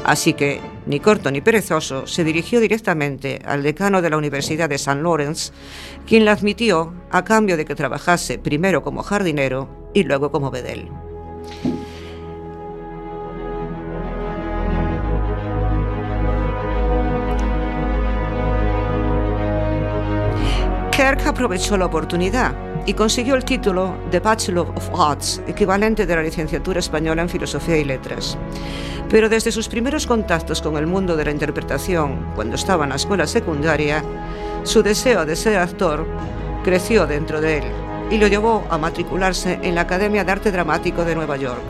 Así que, ni corto ni perezoso, se dirigió directamente al decano de la Universidad de St. Lawrence, quien la admitió a cambio de que trabajase primero como jardinero y luego como bedel. Kirk aprovechó la oportunidad y consiguió el título de Bachelor of Arts, equivalente de la licenciatura española en Filosofía y Letras. Pero desde sus primeros contactos con el mundo de la interpretación, cuando estaba en la escuela secundaria, su deseo de ser actor creció dentro de él y lo llevó a matricularse en la Academia de Arte Dramático de Nueva York.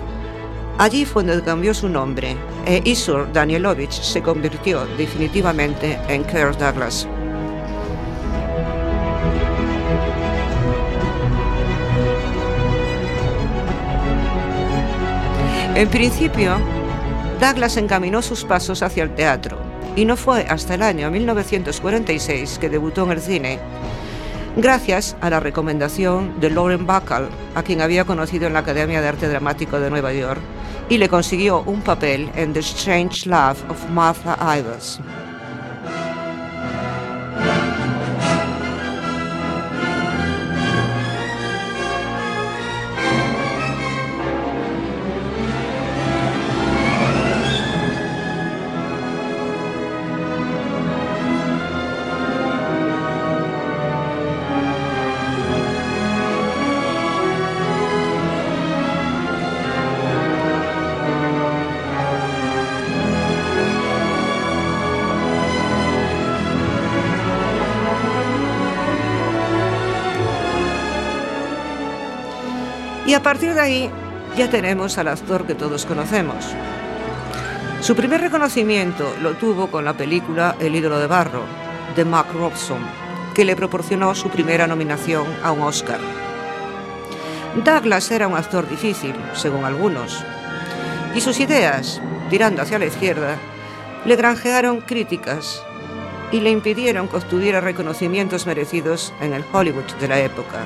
Allí fue donde cambió su nombre e Isur Danielovich se convirtió definitivamente en Kirk Douglas. En principio, Douglas encaminó sus pasos hacia el teatro y no fue hasta el año 1946 que debutó en el cine, gracias a la recomendación de Lauren Bacall, a quien había conocido en la Academia de Arte Dramático de Nueva York, y le consiguió un papel en The Strange Love of Martha Ivers. Partir de ahí ya tenemos al actor que todos conocemos. Su primer reconocimiento lo tuvo con la película El ídolo de barro, de Mark Robson, que le proporcionó su primera nominación a un Oscar. Douglas era un actor difícil, según algunos, y sus ideas, tirando hacia la izquierda, le granjearon críticas y le impidieron que obtuviera reconocimientos merecidos en el Hollywood de la época.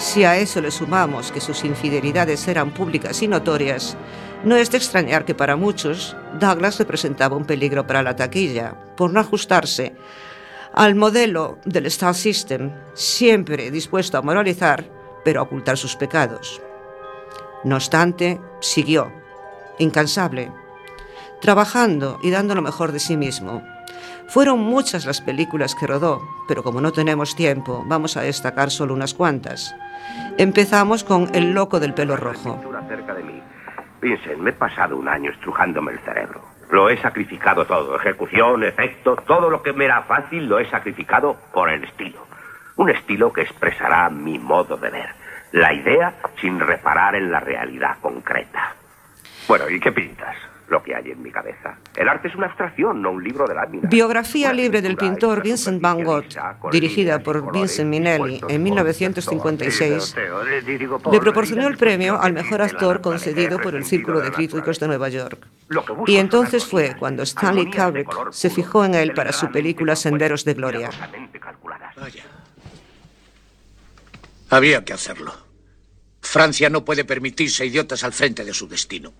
Si a eso le sumamos que sus infidelidades eran públicas y notorias, no es de extrañar que para muchos Douglas representaba un peligro para la taquilla, por no ajustarse al modelo del Star System, siempre dispuesto a moralizar, pero a ocultar sus pecados. No obstante, siguió, incansable, trabajando y dando lo mejor de sí mismo. Fueron muchas las películas que rodó, pero como no tenemos tiempo, vamos a destacar solo unas cuantas. Empezamos con El loco del pelo rojo. cerca de mí. Piensen, me he pasado un año estrujándome el cerebro. Lo he sacrificado todo. Ejecución, efecto, todo lo que me era fácil lo he sacrificado por el estilo. Un estilo que expresará mi modo de ver. La idea sin reparar en la realidad concreta. Bueno, ¿y qué pintas? Lo que hay en mi cabeza. El arte es una abstracción, no un libro de láminas. Biografía libre del pintor Vincent Van Gogh, dirigida por Vincent Minnelli en 1956, le proporcionó el premio al mejor actor concedido por el Círculo de Críticos de Nueva York. Y entonces fue cuando Stanley Kubrick se fijó en él para su película Senderos de Gloria. Había que hacerlo. Francia no puede permitirse idiotas al frente de su destino.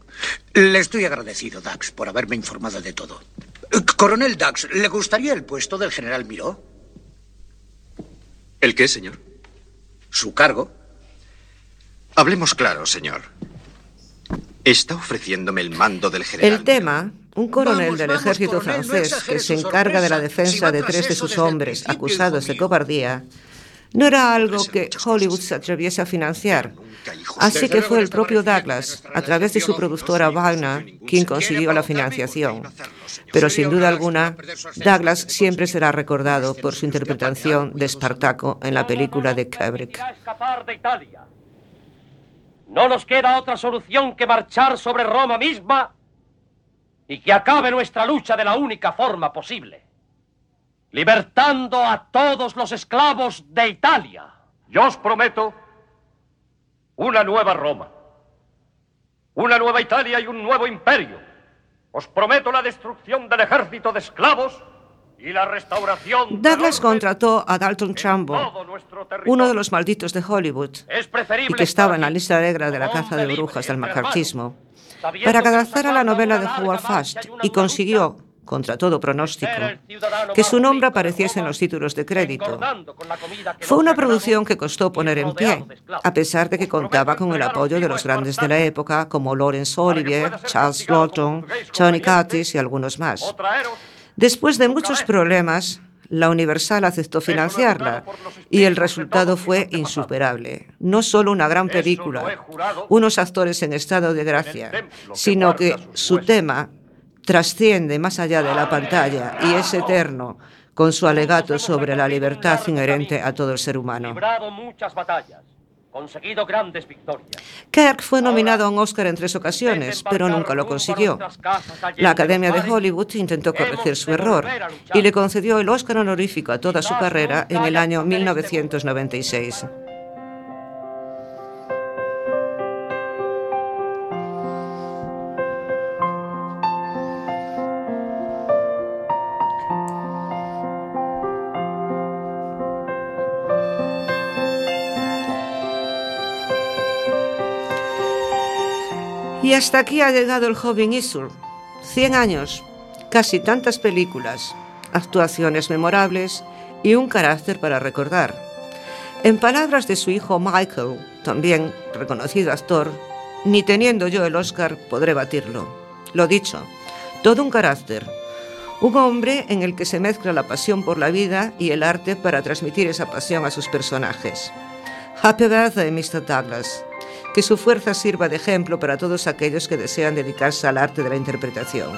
Le estoy agradecido, Dax, por haberme informado de todo. Coronel Dax, ¿le gustaría el puesto del general Miró? ¿El qué, señor? ¿Su cargo? Hablemos claro, señor. Está ofreciéndome el mando del general. El tema, un coronel del ejército francés que se encarga de la defensa de tres de sus hombres acusados de cobardía, no era algo que Hollywood se atreviese a financiar. Así que fue el propio Douglas, a través de su productora Wagner, quien consiguió la financiación. Pero sin duda alguna, Douglas siempre será recordado por su interpretación de Espartaco en la película de Kubrick. No nos queda otra solución que marchar sobre Roma misma y que acabe nuestra lucha de la única forma posible, libertando a todos los esclavos de Italia. Yo os prometo una nueva Roma, una nueva Italia y un nuevo imperio. Os prometo la destrucción del ejército de esclavos y la restauración Douglas contrató a Dalton Trumbo, uno de los malditos de Hollywood, y que estaba en la lista negra de la caza de brujas del macartismo, para que adaptara la novela de Howard Fast y consiguió, contra todo pronóstico, que su nombre apareciese en los títulos de crédito. Fue una producción que costó poner en pie, a pesar de que contaba con el apoyo de los grandes de la época como Laurence Olivier, Charles Lawton, Tony Curtis y algunos más. Después de muchos problemas, la Universal aceptó financiarla y el resultado fue insuperable. No solo una gran película, unos actores en estado de gracia, sino que su tema trasciende más allá de la pantalla y es eterno con su alegato sobre la libertad inherente a todo el ser humano. conseguido grandes victorias. Kirk fue nominado a un Oscar en tres ocasiones, pero nunca lo consiguió. La Academia de Hollywood intentó corregir su error y le concedió el Oscar honorífico a toda su carrera en el año 1996. Y hasta aquí ha llegado el joven Isur. 100 años, casi tantas películas, actuaciones memorables y un carácter para recordar. En palabras de su hijo Michael, también reconocido actor, ni teniendo yo el Oscar podré batirlo. Lo dicho, todo un carácter. Un hombre en el que se mezcla la pasión por la vida y el arte para transmitir esa pasión a sus personajes. Happy birthday, Mr. Douglas. Que su fuerza sirva de ejemplo para todos aquellos que desean dedicarse al arte de la interpretación.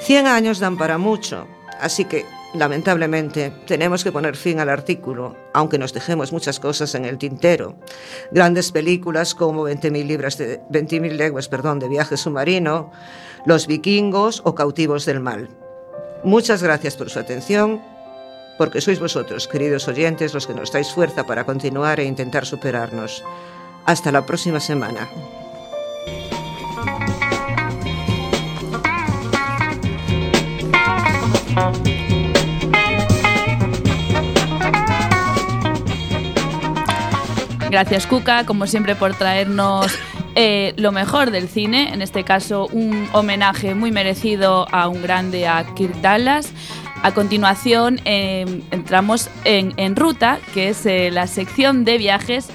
100 años dan para mucho, así que, lamentablemente, tenemos que poner fin al artículo, aunque nos dejemos muchas cosas en el tintero. Grandes películas como 20.000 libras de 20.000 leguas, perdón, de viaje submarino, Los vikingos o Cautivos del mal. Muchas gracias por su atención, porque sois vosotros, queridos oyentes, los que nos dais fuerza para continuar e intentar superarnos. Hasta la próxima semana. Gracias Cuca, como siempre, por traernos eh, lo mejor del cine, en este caso un homenaje muy merecido a un grande, a Kirk Dallas. A continuación eh, entramos en, en Ruta, que es eh, la sección de viajes,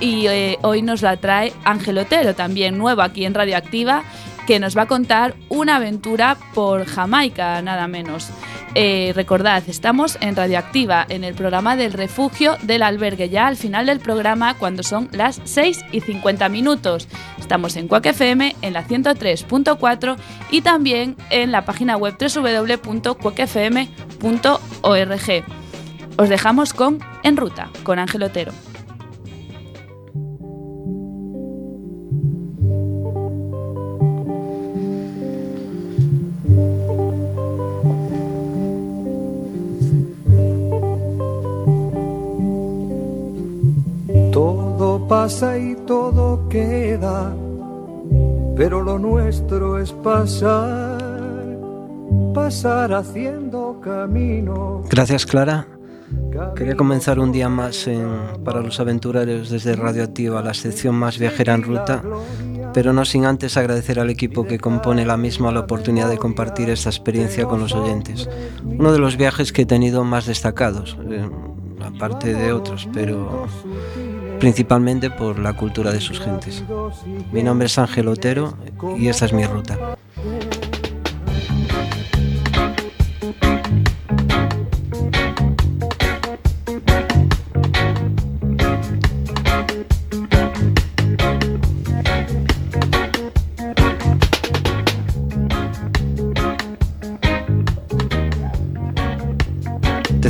y eh, hoy nos la trae Ángel Otero, también nuevo aquí en Radioactiva, que nos va a contar una aventura por Jamaica, nada menos. Eh, recordad, estamos en Radioactiva, en el programa del refugio del albergue, ya al final del programa, cuando son las 6 y 50 minutos. Estamos en Quack FM, en la 103.4 y también en la página web www.quackfm.org. Os dejamos con En Ruta, con Ángel Otero. Todo pasa y todo queda, pero lo nuestro es pasar, pasar haciendo camino. Gracias, Clara. Quería comenzar un día más en- para los aventureros desde Radioactiva, la sección más viajera en ruta, pero no sin antes agradecer al equipo que compone la misma la oportunidad de compartir esta experiencia con los oyentes. Uno de los viajes que he tenido más destacados, eh, aparte de otros, pero principalmente por la cultura de sus gentes. Mi nombre es Ángel Otero y esta es mi ruta.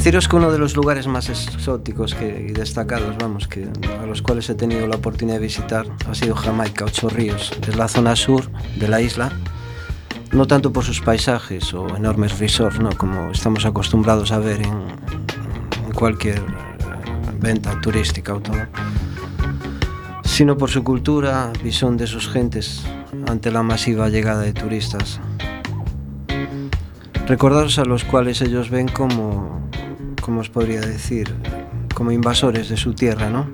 Deciros que uno de los lugares más exóticos que- y destacados, vamos, que a los cuales he tenido la oportunidad de visitar ha sido Jamaica, Ocho Ríos. Es la zona sur de la isla, no tanto por sus paisajes o enormes resorts, ¿no? como estamos acostumbrados a ver en, en cualquier eh, venta turística o todo, sino por su cultura, visión de sus gentes ante la masiva llegada de turistas. Recordados a los cuales ellos ven como, como os podría decir, como invasores de su tierra, ¿no?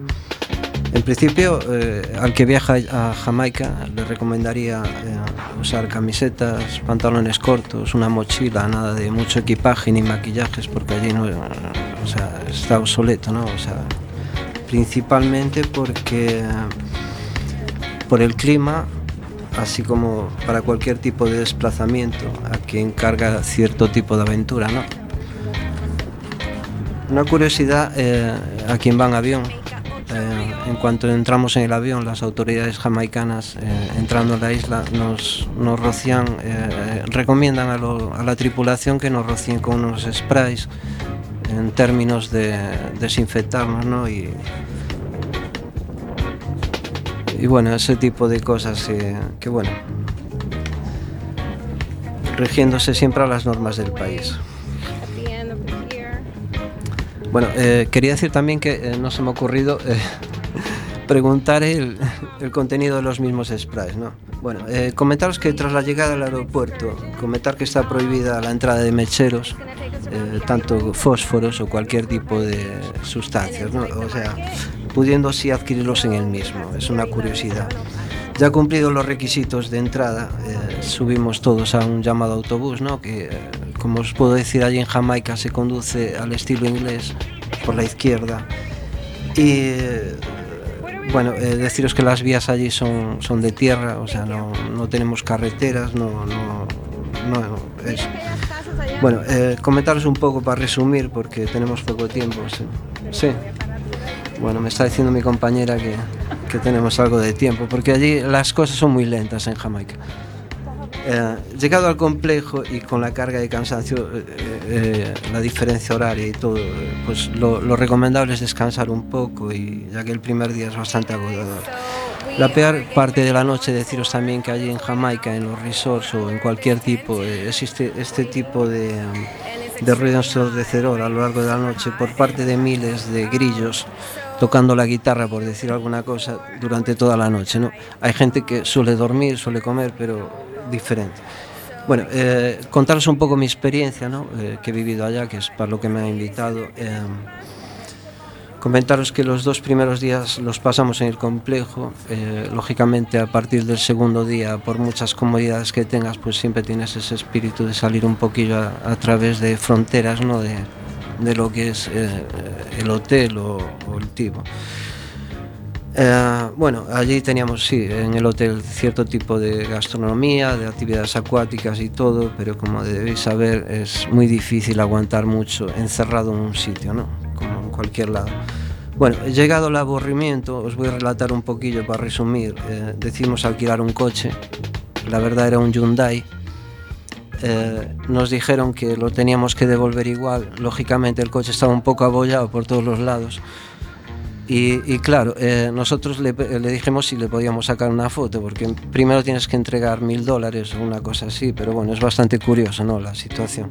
En principio, eh, al que viaja a Jamaica le recomendaría eh, usar camisetas, pantalones cortos, una mochila, nada de mucho equipaje ni maquillajes, porque allí no, o sea, está obsoleto, ¿no? O sea, principalmente porque por el clima, así como para cualquier tipo de desplazamiento, a quien carga cierto tipo de aventura, ¿no? Una curiosidad, eh, ¿a quién va van avión. Eh, en cuanto entramos en el avión, las autoridades jamaicanas eh, entrando en la isla nos, nos rocían, eh, recomiendan a, lo, a, la tripulación que nos rocíen con unos sprays en términos de desinfectarnos, ¿no? Y, y bueno, ese tipo de cosas eh, que bueno, rigiéndose siempre a las normas del país. Bueno, eh, quería decir también que eh, no se me ha ocurrido eh, preguntar el, el contenido de los mismos sprays, ¿no? Bueno, eh, comentaros que tras la llegada al aeropuerto, comentar que está prohibida la entrada de mecheros, eh, tanto fósforos o cualquier tipo de sustancias, ¿no? O sea, pudiendo así adquirirlos en el mismo, es una curiosidad. Ya cumplidos los requisitos de entrada, eh, subimos todos a un llamado autobús, ¿no? que, como os puedo decir, allí en Jamaica se conduce al estilo inglés por la izquierda. Y bueno, eh, deciros que las vías allí son, son de tierra, o sea, no, no tenemos carreteras, no, no, no eso. Bueno, eh, comentaros un poco para resumir, porque tenemos poco tiempo. Sí. sí. Bueno, me está diciendo mi compañera que, que tenemos algo de tiempo, porque allí las cosas son muy lentas en Jamaica. Eh, llegado al complejo y con la carga de cansancio, eh, eh, la diferencia horaria y todo, eh, pues lo, lo recomendable es descansar un poco, y ya que el primer día es bastante agotador. La peor parte de la noche, deciros también que allí en Jamaica, en los resorts o en cualquier tipo, eh, existe este tipo de, de ruido ensordecedor a lo largo de la noche por parte de miles de grillos tocando la guitarra, por decir alguna cosa, durante toda la noche. ¿no? Hay gente que suele dormir, suele comer, pero diferente. Bueno, eh, contaros un pouco mi experiencia ¿no? eh, que he vivido allá, que es para lo que me ha invitado. Eh, comentaros que los dos primeros días los pasamos en el complejo. Eh, lógicamente, a partir del segundo día, por muchas comodidades que tengas, pues siempre tienes ese espíritu de salir un poquillo a, a través de fronteras, ¿no? De, de lo que es eh, el hotel o, o el tipo. Eh, bueno, allí teníamos, sí, en el hotel cierto tipo de gastronomía, de actividades acuáticas y todo, pero como debéis saber es muy difícil aguantar mucho encerrado en un sitio, ¿no? Como en cualquier lado. Bueno, llegado el aburrimiento, os voy a relatar un poquillo para resumir. Eh, decidimos alquilar un coche, la verdad era un Hyundai. Eh, nos dijeron que lo teníamos que devolver igual. Lógicamente el coche estaba un poco abollado por todos los lados. Y, claro, eh, nosotros le, le dijimos si le podíamos sacar una foto, porque primero tienes que entregar mil dólares o una cosa así, pero bueno, es bastante curioso ¿no? la situación.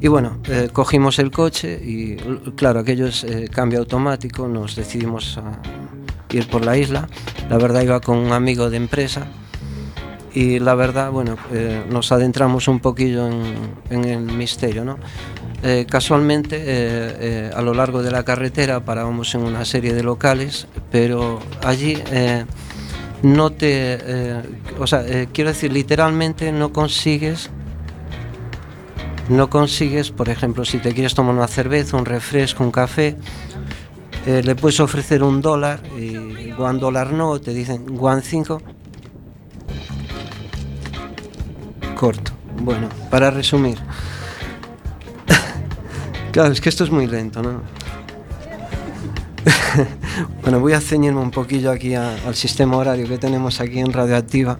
Y bueno, eh, cogimos el coche y claro, aquello es eh, cambio automático, nos decidimos ir por la isla. La verdad iba con un amigo de empresa y la verdad, bueno, eh, nos adentramos un poquillo en, en el misterio, ¿no? Eh, casualmente, eh, eh, a lo largo de la carretera parábamos en una serie de locales, pero allí no te... o sea, quiero decir, literalmente no consigues... No consigues, por ejemplo, si te quieres tomar una cerveza, un refresco, un café, le puedes ofrecer un dólar y one dólar no, te dicen one cinco. Corto. Bueno, para resumir. Claro, es que esto es muy lento, ¿no? bueno, voy a ceñirme un poquillo aquí a- al sistema horario que tenemos aquí en Radioactiva.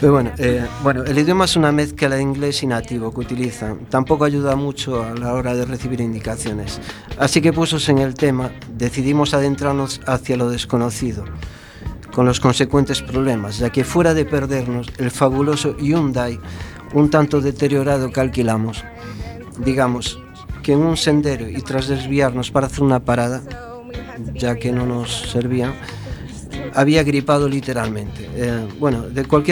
Pero bueno, eh, bueno, el idioma es una mezcla de inglés y nativo que utilizan. Tampoco ayuda mucho a la hora de recibir indicaciones. Así que puestos en el tema, decidimos adentrarnos hacia lo desconocido, con los consecuentes problemas, ya que fuera de perdernos el fabuloso Hyundai, un tanto deteriorado que alquilamos. Digamos que en un sendero y tras desviarnos para hacer una parada, ya que no nos servían, había gripado literalmente. Eh, bueno, de cualquier